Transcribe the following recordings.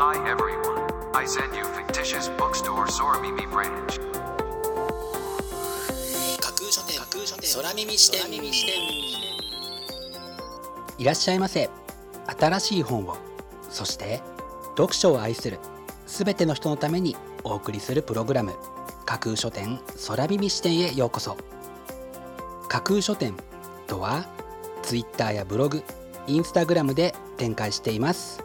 Hi everyone. I send you fictitious bookstore Soramimi branch. 架空書店架空書店空耳視点空耳視点。いらっしゃいませ。新しい本をそして読書を愛するすべての人のためにお送りするプログラム。架空書店空耳視点へようこそ。架空書店とはツイッターやブログインスタグラムで展開しています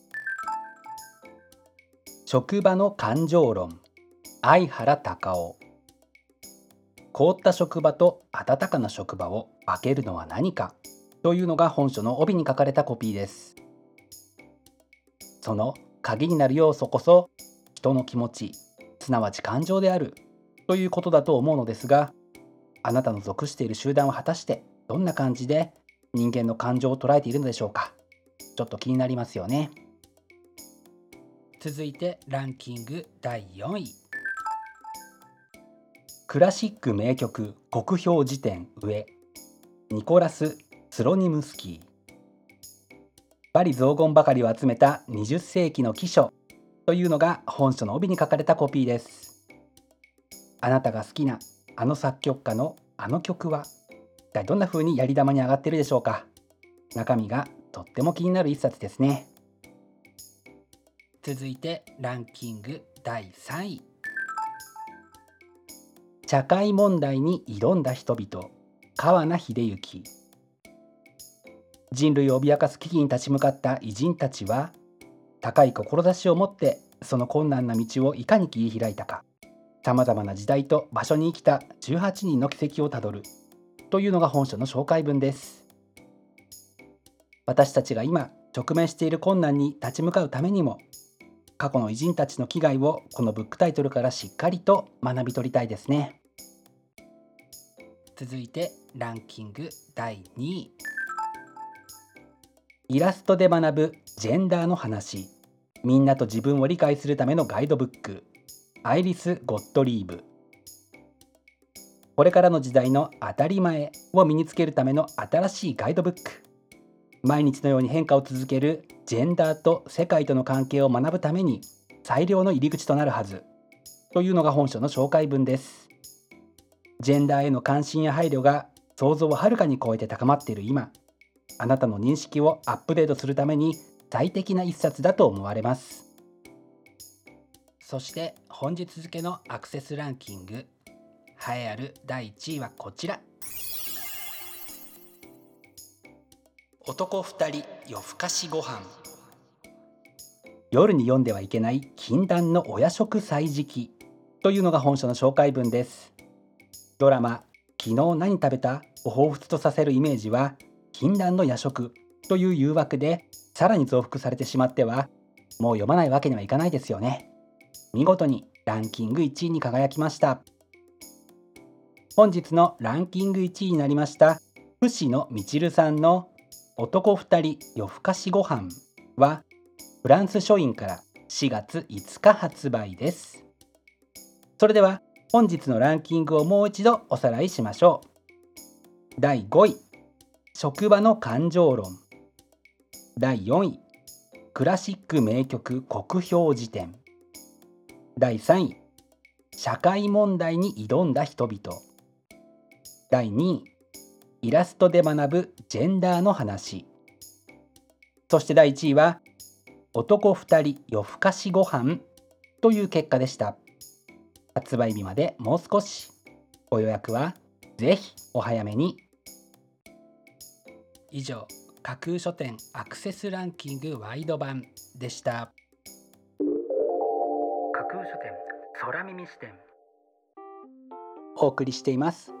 職場の感情論。相原隆夫。凍った職場と暖かな職場を分けるのは何か。というのが本書の帯に書かれたコピーです。その鍵になる要素こそ人の気持ちすなわち感情である。ということだと思うのですがあなたの属している集団は果たしてどんな感じで人間の感情を捉えているのでしょうか。ちょっと気になりますよね。続いてランキング第4位。クラシック名曲国評辞典上。ニコラス・スロニムスキー。バリ雑言ばかりを集めた20世紀の記書。というのが本書の帯に書かれたコピーです。あなたが好きなあの作曲家のあの曲は一体どんな風にやり玉に上がってるでしょうか。中身がとっても気になる一冊ですね。続いてランキング第3位。社会問題に挑んだ人々川名秀幸人類を脅かす危機に立ち向かった偉人たちは高い志を持ってその困難な道をいかに切り開いたか。さまざまな時代と場所に生きた18人の軌跡をたどる。というのが本書の紹介文です。私たちが今直面している困難に立ち向かうためにも過去の偉人たちの危害をこのブックタイトルからしっかりと学び取りたいですね。続いてランキング第2位。イラストで学ぶジェンダーの話。みんなと自分を理解するためのガイドブック。アイリス・ゴットリーブ。これからの時代の当たり前を身につけるための新しいガイドブック。毎日のように変化を続けるジェンダーと世界との関係を学ぶために最良の入り口となるはずというのが本書の紹介文です。ジェンダーへの関心や配慮が想像をはるかに超えて高まっている今あなたの認識をアップデートするために最適な一冊だと思われます。そして本日付のアクセスランキング栄えある第1位はこちら。男2人夜更かしご飯。夜に読んではいけない禁断のお夜食歳時記。というのが本書の紹介文です。ドラマ昨日何食べた？を彷彿とさせるイメージは禁断の夜食。という誘惑でさらに増幅されてしまってはもう読まないわけにはいかないですよね。見事にランキング1位に輝きました。本日のランキング1位になりました伏野みちるさんの男2人夜更かしご飯はフランス書院から4月5日発売です。それでは本日のランキングをもう一度おさらいしましょう。第5位職場の感情論。第4位クラシック名曲国評辞典。第3位社会問題に挑んだ人々。第2位イラストで学ぶジェンダーの話。そして第1位は男2人夜更かしご飯という結果でした。発売日までもう少し。ご予約はぜひお早めに。以上架空書店アクセスランキングワイド版でした。架空書店空耳視点。お送りしています。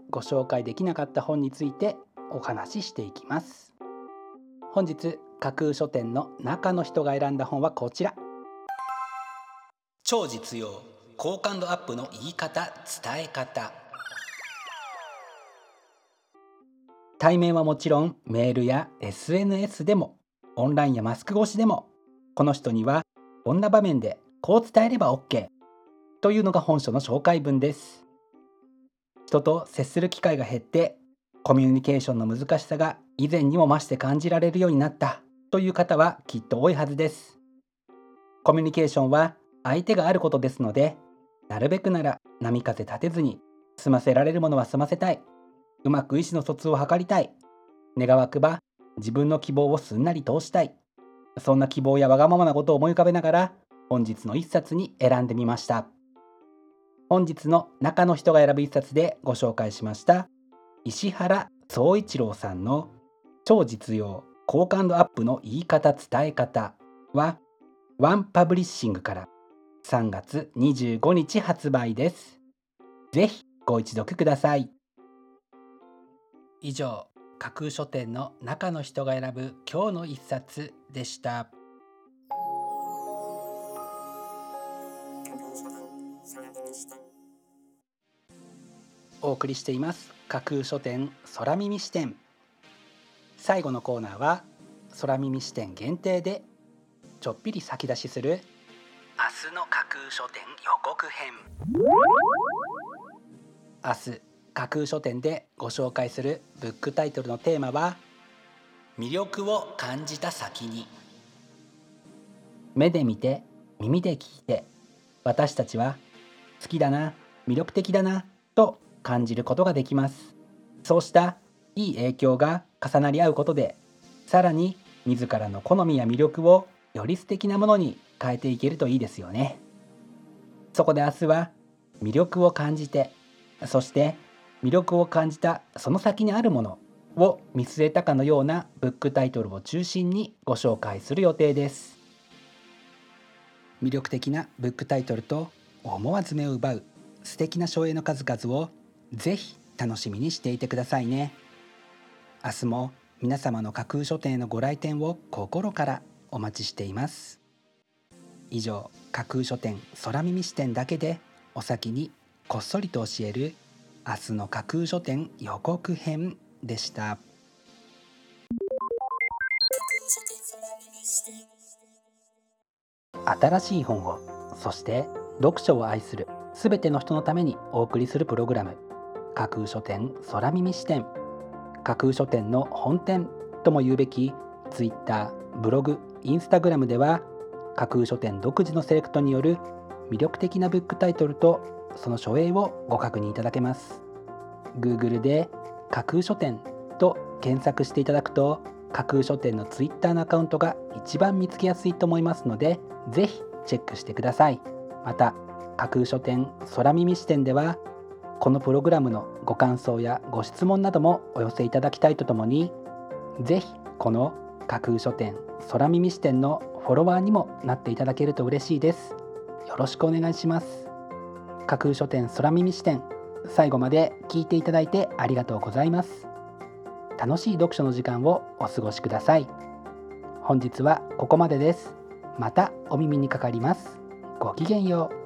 ご紹介できなかった本についてお話ししていきます。本日架空書店の中の人が選んだ本はこちら。超実用好感度アップの言い方伝え方。対面はもちろんメールや SNS でもオンラインやマスク越しでもこの人にはこんな場面でこう伝えれば OK というのが本書の紹介文です人と接する機会が減ってコミュニケーションの難しさが以前にも増して感じられるようになった。という方はきっと多いはずです。コミュニケーションは相手があることですのでなるべくなら波風立てずに済ませられるものは済ませたい。うまく意思の疎通を図りたい。願わくば自分の希望をすんなり通したい。そんな希望やわがままなことを思い浮かべながら本日の一冊に選んでみました。本日の中の人が選ぶ一冊でご紹介しました。石原総一郎さんの超実用好感度アップの言い方伝え方はワンパブリッシングから3月25日発売です。ぜひご一読ください。以上架空書店の中の人が選ぶ今日の一冊でした。お送りしています。架空書店空耳視点。最後のコーナーは空耳視点限定でちょっぴり先出しする明日の架空書店予告編。明日架空書店でご紹介するブックタイトルのテーマは魅力を感じた先に。目で見て耳で聞いて私たちは好きだな魅力的だなと感じることができます。そうしたいい影響が重なり合うことでさらに自らの好みや魅力をより素敵なものに変えていけるといいですよね。そこで明日は魅力を感じてそして魅力を感じたその先にあるものを見据えたかのようなブックタイトルを中心にご紹介する予定です。魅力的なブックタイトルと思わず目を奪う素敵な書影の数々をぜひ楽しみにしていてくださいね。明日も皆様の架空書店のご来店を心からお待ちしています。以上架空書店空耳視点だけでお先にこっそりと教える明日の架空書店予告編でした。新しい本をそして読書を愛するすべての人のためにお送りするプログラム架空書店空耳視点。架空書店の本店とも言うべき Twitter ブログインスタグラムでは架空書店独自のセレクトによる魅力的なブックタイトルとその書影をご確認いただけます。Google で架空書店と検索していただくと架空書店の Twitter のアカウントが一番見つけやすいと思いますのでぜひチェックしてください。また架空書店空耳視点ではこのプログラムのご感想やご質問などもお寄せいただきたいとともにぜひこの架空書店空耳視点のフォロワーにもなっていただけると嬉しいです。よろしくお願いします。架空書店空耳視点最後まで聞いていただいてありがとうございます。楽しい読書の時間をお過ごしください。本日はここまでです。またお耳にかかります。ごきげんよう。